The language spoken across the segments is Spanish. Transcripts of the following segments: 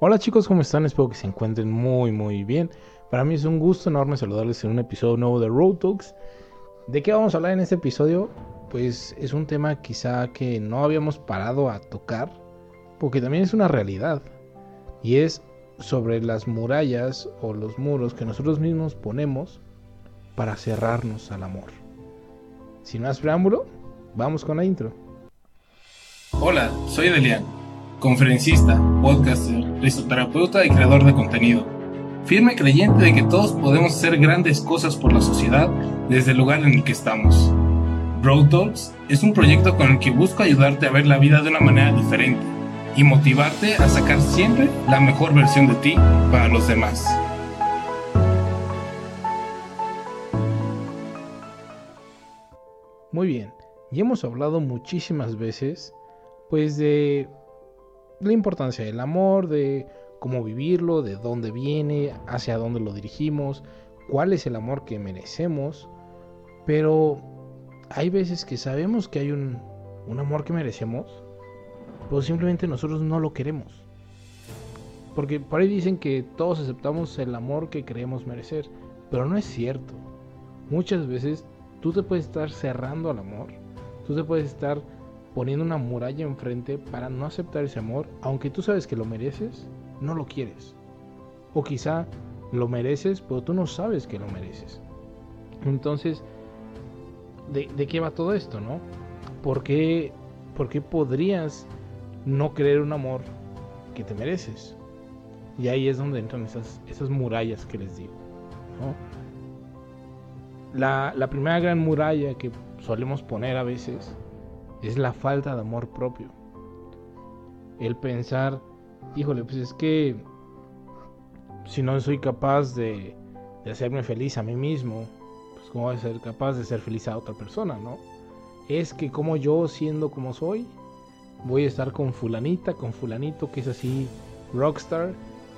Hola chicos, ¿cómo están? Espero que se encuentren muy muy bien. Para mí es un gusto enorme saludarles en un episodio nuevo de Road Talks. ¿De qué vamos a hablar en este episodio? Pues es un tema quizá que no habíamos parado a tocar, porque también es una realidad. Y es sobre las murallas o los muros que nosotros mismos ponemos para cerrarnos al amor. Sin más preámbulo, vamos con la intro. Hola, soy Delian conferencista, podcaster, risoterapeuta y creador de contenido. Firme creyente de que todos podemos hacer grandes cosas por la sociedad desde el lugar en el que estamos. Road Talks es un proyecto con el que busco ayudarte a ver la vida de una manera diferente y motivarte a sacar siempre la mejor versión de ti para los demás. Muy bien, y hemos hablado muchísimas veces pues de la importancia del amor, de cómo vivirlo, de dónde viene, hacia dónde lo dirigimos, cuál es el amor que merecemos. Pero hay veces que sabemos que hay un, un amor que merecemos, pero simplemente nosotros no lo queremos. Porque por ahí dicen que todos aceptamos el amor que creemos merecer, pero no es cierto. Muchas veces tú te puedes estar cerrando al amor, tú te puedes estar poniendo una muralla enfrente para no aceptar ese amor, aunque tú sabes que lo mereces, no lo quieres. O quizá lo mereces, pero tú no sabes que lo mereces. Entonces, ¿de, qué va todo esto, no? ¿Por qué, ¿Por qué podrías no creer un amor que te mereces? Y ahí es donde entran esas, murallas que les digo. La, la primera gran muralla que solemos poner a veces es la falta de amor propio. El pensar, híjole, pues es que si no soy capaz de, hacerme feliz a mí mismo, pues cómo voy a ser capaz de ser feliz a otra persona, ¿no? Es que como yo siendo como soy, voy a estar con fulanita, con fulanito que es así rockstar,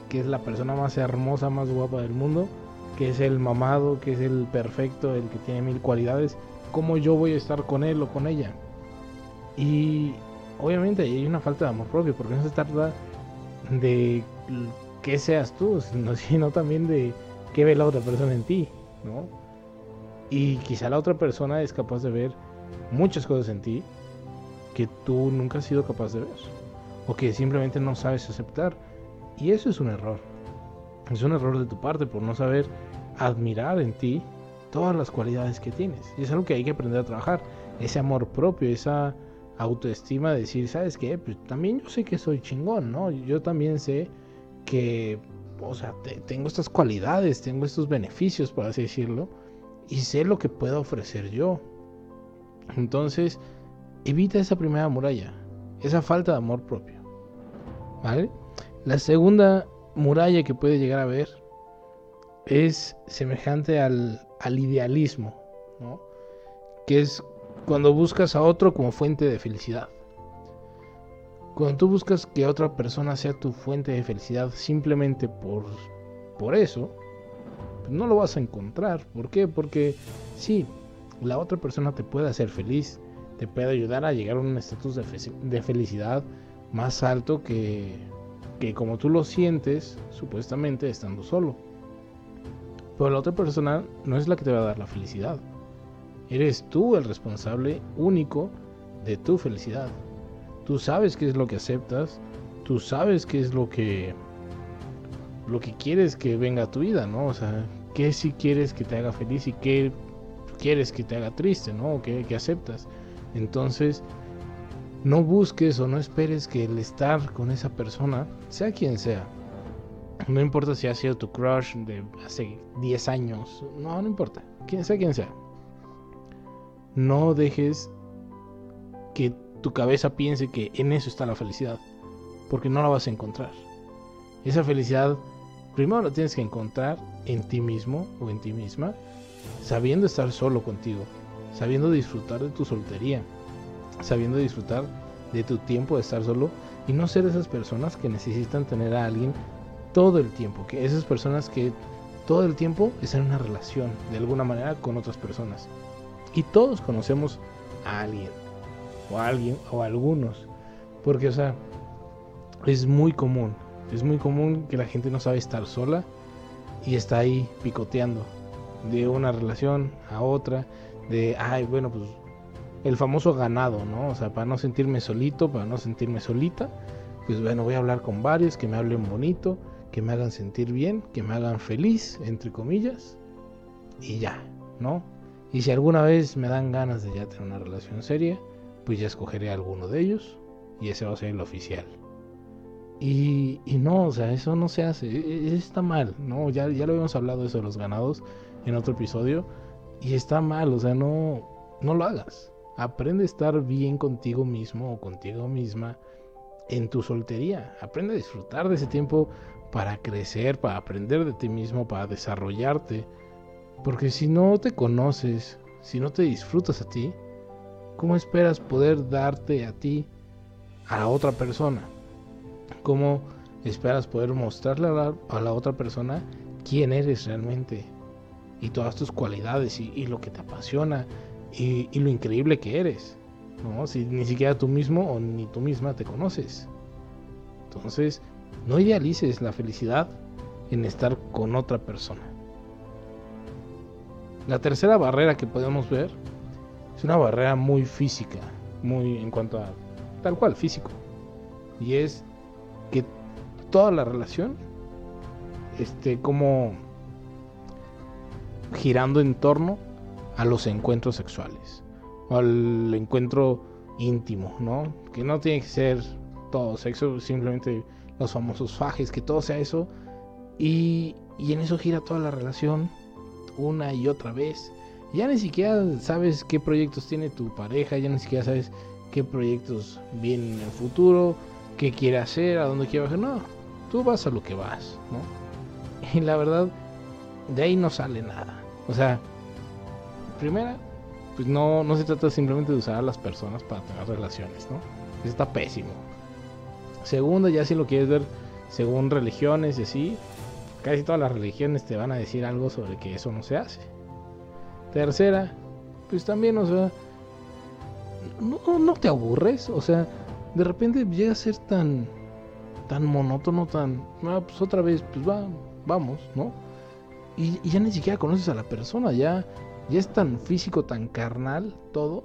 que es la persona más hermosa, más guapa del mundo, que es el mamado, que es el perfecto, el que tiene mil cualidades, ¿cómo yo voy a estar con él o con ella? Y obviamente hay una falta de amor propio, porque no se trata de que seas tú, sino también de qué ve la otra persona en ti, ¿no? Y quizá la otra persona es capaz de ver muchas cosas en ti que tú nunca has sido capaz de ver, o que simplemente no sabes aceptar. Y eso es un error. Es un error de tu parte por no saber admirar en ti todas las cualidades que tienes. Y es algo que hay que aprender a trabajar. Ese amor propio, esa autoestima, decir, ¿sabes qué? Pues también yo sé que soy chingón, ¿no? Yo también sé que, o sea, tengo estas cualidades, tengo estos beneficios, por así decirlo, y sé lo que puedo ofrecer yo. Entonces, evita esa primera muralla, esa falta de amor propio. ¿Vale? La segunda muralla que puede llegar a ver es semejante al, al idealismo, ¿no? Que es cuando buscas a otro como fuente de felicidad. Cuando tú buscas que otra persona sea tu fuente de felicidad simplemente por, por eso, pues no lo vas a encontrar. ¿Por qué? Porque sí, la otra persona te puede hacer feliz, te puede ayudar a llegar a un estatus de, de, felicidad más alto que, que como tú lo sientes, supuestamente estando solo. Pero la otra persona no es la que te va a dar la felicidad. Eres tú el responsable único de tu felicidad. Tú sabes qué es lo que aceptas, tú sabes qué es lo que lo que quieres que venga a tu vida, ¿no? O sea, qué si quieres que te haga feliz y qué quieres que te haga triste, ¿no? O qué, aceptas. Entonces, no busques o no esperes que el estar con esa persona, sea quien sea, no importa si ha sido tu crush de hace 10 años, no, no importa, quien sea quien sea no dejes que tu cabeza piense que en eso está la felicidad, porque no la vas a encontrar. Esa felicidad primero la tienes que encontrar en ti mismo o en ti misma, sabiendo estar solo contigo, sabiendo disfrutar de tu soltería, sabiendo disfrutar de tu tiempo de estar solo y no ser esas personas que necesitan tener a alguien todo el tiempo, que esas personas que todo el tiempo están en una relación de alguna manera con otras personas. Y todos conocemos a alguien, o a alguien, o a algunos. Porque, o sea, es muy común Es muy común que la gente no sabe estar sola y está ahí picoteando de una relación a otra, de, ay, bueno, pues el famoso ganado, ¿no? O sea, para no sentirme solito, para no sentirme solita, pues bueno, voy a hablar con varios que me hablen bonito, que me hagan sentir bien, que me hagan feliz, entre comillas, y ya, ¿no? Y si alguna vez me dan ganas de ya tener una relación seria, pues ya escogeré alguno de ellos y ese va a ser el oficial. Y, y no, o sea, eso no se hace, e, e, está mal, ¿no? Ya, ya lo habíamos hablado eso de los ganados en otro episodio y está mal, o sea, no, no lo hagas. Aprende a estar bien contigo mismo o contigo misma en tu soltería. Aprende a disfrutar de ese tiempo para crecer, para aprender de ti mismo, para desarrollarte. Porque si no te conoces, si no te disfrutas a ti, ¿cómo esperas poder darte a ti a la otra persona? ¿Cómo esperas poder mostrarle a la, otra persona quién eres realmente? Y todas tus cualidades y, lo que te apasiona y, y, lo increíble que eres. ¿no? Si ni siquiera tú mismo o ni tú misma te conoces. Entonces, no idealices la felicidad en estar con otra persona. La tercera barrera que podemos ver es una barrera muy física, muy en cuanto a tal cual físico. Y es que toda la relación esté como girando en torno a los encuentros sexuales o al encuentro íntimo, ¿no? Que no tiene que ser todo sexo, simplemente los famosos fajes, que todo sea eso. Y, y en eso gira toda la relación una y otra vez. Ya ni siquiera sabes qué proyectos tiene tu pareja, ya ni siquiera sabes qué proyectos vienen en el futuro, qué quiere hacer, a dónde quiere bajar. No, tú vas a lo que vas, ¿no? Y la verdad, de ahí no sale nada. O sea, primera, pues no, no se trata simplemente de usar a las personas para tener relaciones, ¿no? Eso está pésimo. Segunda, ya si lo quieres ver según religiones y así, casi todas las religiones te van a decir algo sobre que eso no se hace. Tercera, pues también, o sea, no, no te aburres, o sea, de repente llega a ser tan, tan monótono, tan, ah, pues otra vez, pues va, vamos, ¿no? Y, ya ni siquiera conoces a la persona, ya, ya es tan físico, tan carnal todo,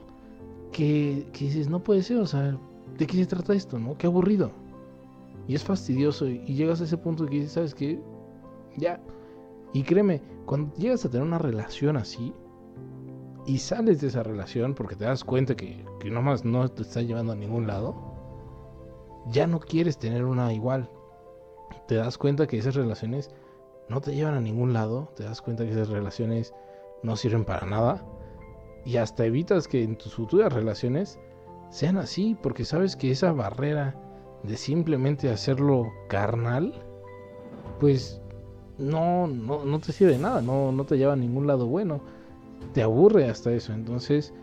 que, que dices, no puede ser, o sea, ¿de qué se trata esto, no? Qué aburrido. Y es fastidioso y, llegas a ese punto que dices, ¿sabes qué? Ya. Y créeme, cuando llegas a tener una relación así y sales de esa relación porque te das cuenta que, que nomás no te está llevando a ningún lado, ya no quieres tener una igual. Te das cuenta que esas relaciones no te llevan a ningún lado, te das cuenta que esas relaciones no sirven para nada y hasta evitas que en tus futuras relaciones sean así porque sabes que esa barrera de simplemente hacerlo carnal, pues no, no, no te sirve de nada, no, no te lleva a ningún lado bueno. Te aburre hasta eso. Entonces,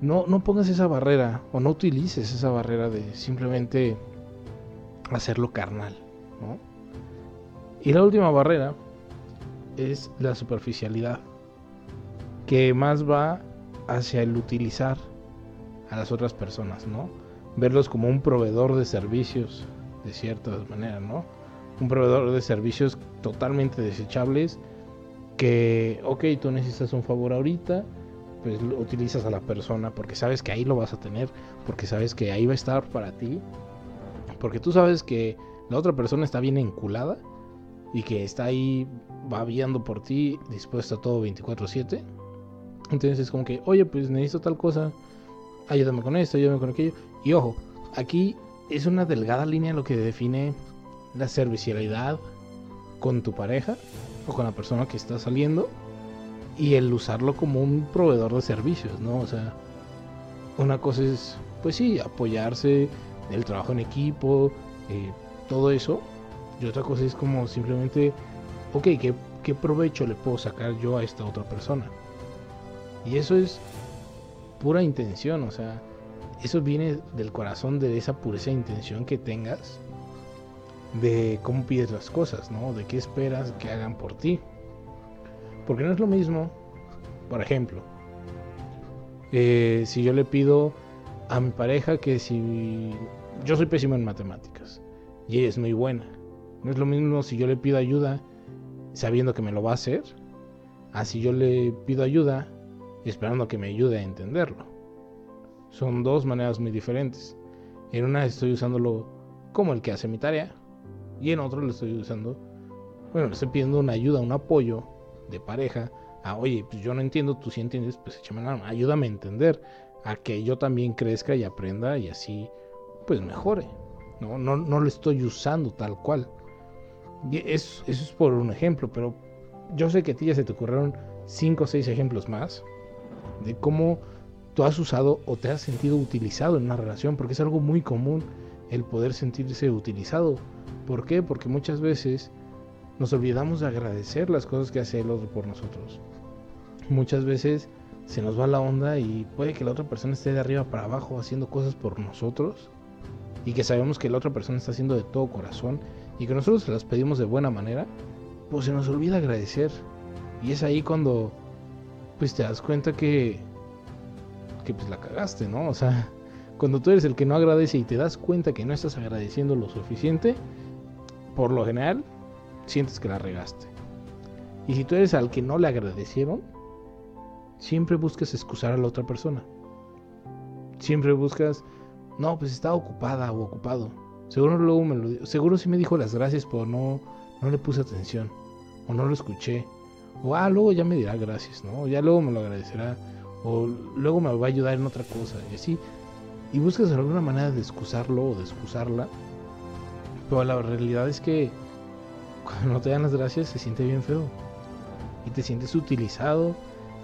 no, no pongas esa barrera o no utilices esa barrera de simplemente hacerlo carnal. Y la última barrera es la superficialidad, que más va hacia el utilizar a las otras personas, ¿no? Verlos como un proveedor de servicios, de cierta manera, ¿no? Un proveedor de servicios totalmente desechables que, ok, tú necesitas un favor ahorita, pues lo utilizas a la persona porque sabes que ahí lo vas a tener, porque sabes que ahí va a estar para ti, porque tú sabes que la otra persona está bien enculada y que está ahí babiando por ti, dispuesta a todo 24/7. Entonces es como que, oye, pues necesito tal cosa, ayúdame con esto, ayúdame con aquello. Y ojo, aquí es una delgada línea lo que define la servicialidad con tu pareja o con la persona que está saliendo y el usarlo como un proveedor de servicios, ¿no? O sea, una cosa es, pues sí, apoyarse, el trabajo en equipo, eh, todo eso. Y otra cosa es como simplemente, ok, ¿qué, ¿qué provecho le puedo sacar yo a esta otra persona? Y eso es pura intención, o sea, eso viene del corazón de esa pureza de intención que tengas de cómo pides las cosas, ¿no? De qué esperas que hagan por ti. Porque no es lo mismo, por ejemplo, eh, si yo le pido a mi pareja que si yo soy pésimo en matemáticas, y ella es muy buena. No es lo mismo si yo le pido ayuda sabiendo que me lo va a hacer, a si yo le pido ayuda esperando que me ayude a entenderlo. Son dos maneras muy diferentes. En una estoy usándolo como el que hace mi tarea y en otro le estoy usando, bueno, le estoy pidiendo una ayuda, un apoyo de pareja. A, oye, pues yo no entiendo, tú sí entiendes, pues échame la mano, ayúdame a entender, a que yo también crezca y aprenda y así pues mejore. No, no, no lo estoy usando tal cual. Eso, eso es por un ejemplo, pero yo sé que a ti ya se te ocurrieron 5 o 6 ejemplos más de cómo tú has usado o te has sentido utilizado en una relación, porque es algo muy común el poder sentirse utilizado. ¿Por qué? Porque muchas veces nos olvidamos de agradecer las cosas que hace el otro por nosotros. Muchas veces se nos va la onda y puede que la otra persona esté de arriba para abajo haciendo cosas por nosotros y que sabemos que la otra persona está haciendo de todo corazón y que nosotros se las pedimos de buena manera, pues se nos olvida agradecer. Y es ahí cuando pues te das cuenta que que pues la cagaste, ¿no? O sea, cuando tú eres el que no agradece y te das cuenta que no estás agradeciendo lo suficiente, por lo general sientes que la regaste. Y si tú eres al que no le agradecieron, siempre buscas excusar a la otra persona. Siempre buscas, no, pues estaba ocupada o ocupado. Seguro luego me lo seguro sí me dijo las gracias, pero no no le puse atención o no lo escuché. O ah, luego ya me dirá gracias, ¿no? Ya luego me lo agradecerá o luego me va a ayudar en otra cosa y así. Y buscas alguna manera de excusarlo o de excusarla. Pero la realidad es que cuando no te dan las gracias se siente bien feo. Y te sientes utilizado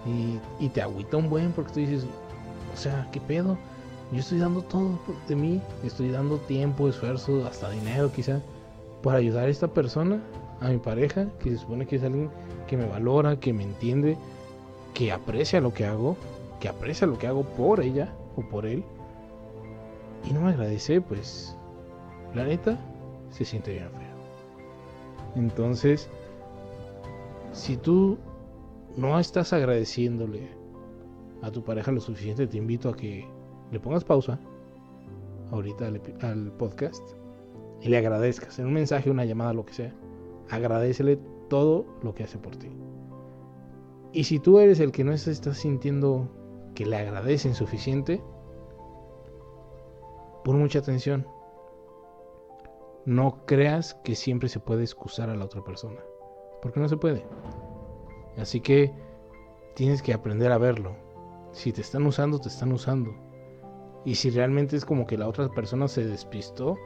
y, y te agüita un buen porque tú dices, o sea, ¿qué pedo? Yo estoy dando todo de mí, estoy dando tiempo, esfuerzo, hasta dinero quizá, para ayudar a esta persona, a mi pareja, que se supone que es alguien que me valora, que me entiende, que aprecia lo que hago, que aprecia lo que hago por ella o por él, y no me agradece, pues la neta se siente bien feo. Entonces, si tú no estás agradeciéndole a tu pareja lo suficiente, te invito a que le pongas pausa ahorita al, podcast y le agradezcas en un mensaje, una llamada, lo que sea. Agradecele todo lo que hace por ti. Y si tú eres el que no se está sintiendo que le agradecen suficiente, pon mucha atención. No creas que siempre se puede excusar a la otra persona, porque no se puede. Así que tienes que aprender a verlo. Si te están usando, te están usando. Y si realmente es como que la otra persona se despistó,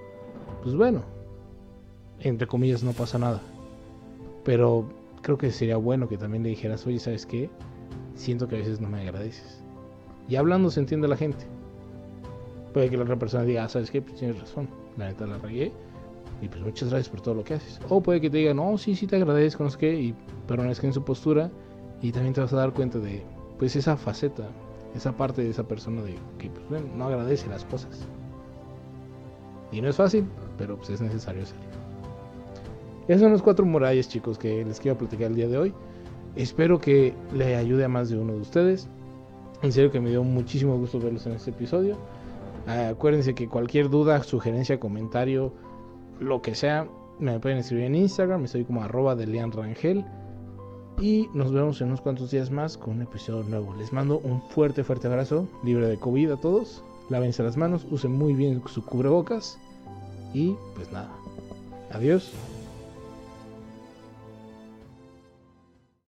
pues bueno, entre comillas no pasa nada. Pero creo que sería bueno que también le dijeras, oye, ¿sabes qué? Siento que a veces no me agradeces. Y hablando se entiende la gente. Puede que la otra persona diga, ah, ¿sabes qué? Pues tienes razón, la neta la regué. Y pues muchas gracias por todo lo que haces. O puede que te diga, no, sí, sí te agradezco, no sé qué, y permanezca en su postura. Y también te vas a dar cuenta de, pues, esa faceta, esa parte de esa persona de que pues, no agradece las cosas. Y no es fácil, pero pues es necesario hacerlo. Esos son los cuatro murallas, chicos, que les quiero platicar el día de hoy. Espero que le ayude a más de uno de ustedes. En serio que me dio muchísimo gusto verlos en este episodio. Acuérdense que cualquier duda, sugerencia, comentario, lo que sea, me pueden escribir en Instagram. Estoy como arroba de Lean Rangel. Y nos vemos en unos cuantos días más con un episodio nuevo. Les mando un fuerte, fuerte abrazo, libre de COVID a todos. Lávense las manos, usen muy bien su cubrebocas. Y pues nada. Adiós.